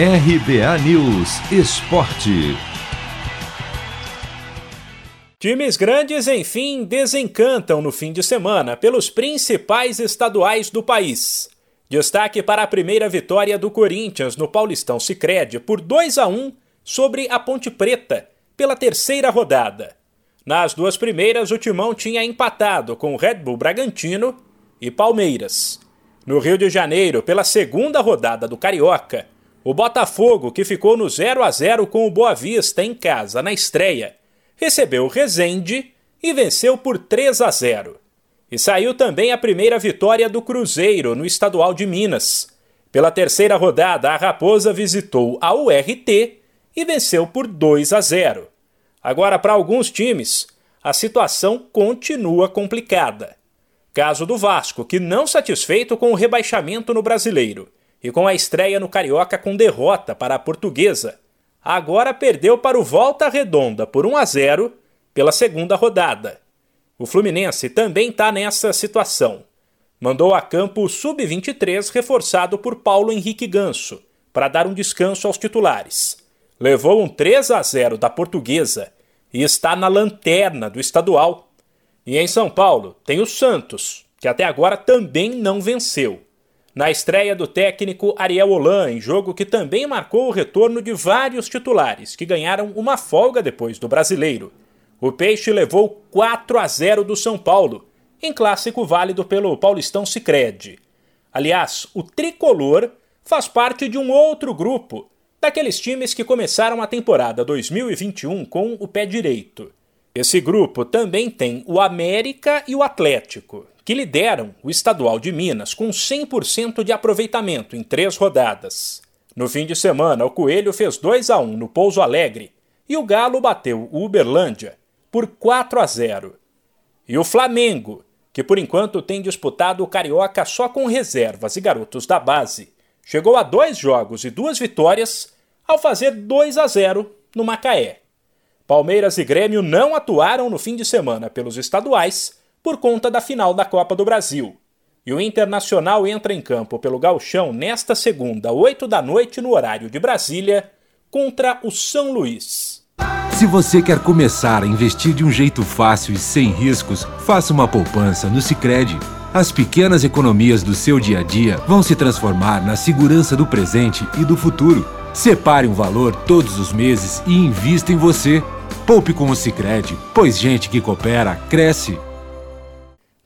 RBA News Esporte. Times grandes, enfim, desencantam no fim de semana pelos principais estaduais do país. Destaque para a primeira vitória do Corinthians no Paulistão Sicredi por 2 a 1 sobre a Ponte Preta pela terceira rodada. Nas duas primeiras, o Timão tinha empatado com o Red Bull Bragantino e Palmeiras. No Rio de Janeiro, pela segunda rodada do Carioca, o Botafogo, que ficou no 0 a 0 com o Boa Vista em casa na estreia, recebeu o Resende e venceu por 3 a 0. E saiu também a primeira vitória do Cruzeiro no Estadual de Minas. Pela terceira rodada, a Raposa visitou a URT e venceu por 2 a 0. Agora, para alguns times, a situação continua complicada. Caso do Vasco, que não satisfeito com o rebaixamento no Brasileiro e com a estreia no Carioca com derrota para a Portuguesa, agora perdeu para o Volta Redonda por 1 a 0 pela segunda rodada. O Fluminense também está nessa situação. Mandou a campo o Sub-23 reforçado por Paulo Henrique Ganso, para dar um descanso aos titulares. Levou um 3 a 0 da Portuguesa e está na lanterna do estadual. E em São Paulo tem o Santos, que até agora também não venceu na estreia do técnico Ariel Holan, em jogo que também marcou o retorno de vários titulares, que ganharam uma folga depois do brasileiro. O Peixe levou 4 a 0 do São Paulo, em clássico válido pelo Paulistão Sicredi. Aliás, o tricolor faz parte de um outro grupo, daqueles times que começaram a temporada 2021 com o pé direito. Esse grupo também tem o América e o Atlético, que lideram o estadual de Minas com 100% de aproveitamento em três rodadas. No fim de semana, o Coelho fez 2 a 1 no Pouso Alegre e o Galo bateu o Uberlândia por 4 a 0. E o Flamengo, que por enquanto tem disputado o Carioca só com reservas e garotos da base, chegou a dois jogos e duas vitórias ao fazer 2 a 0 no Macaé. Palmeiras e Grêmio não atuaram no fim de semana pelos estaduais por conta da final da Copa do Brasil. E o Internacional entra em campo pelo Gauchão nesta segunda, 8 da noite, no horário de Brasília, contra o São Luís. Se você quer começar a investir de um jeito fácil e sem riscos, faça uma poupança no Sicredi. As pequenas economias do seu dia a dia vão se transformar na segurança do presente e do futuro. Separe um valor todos os meses e invista em você. Poupe com o Sicredi, pois gente que coopera cresce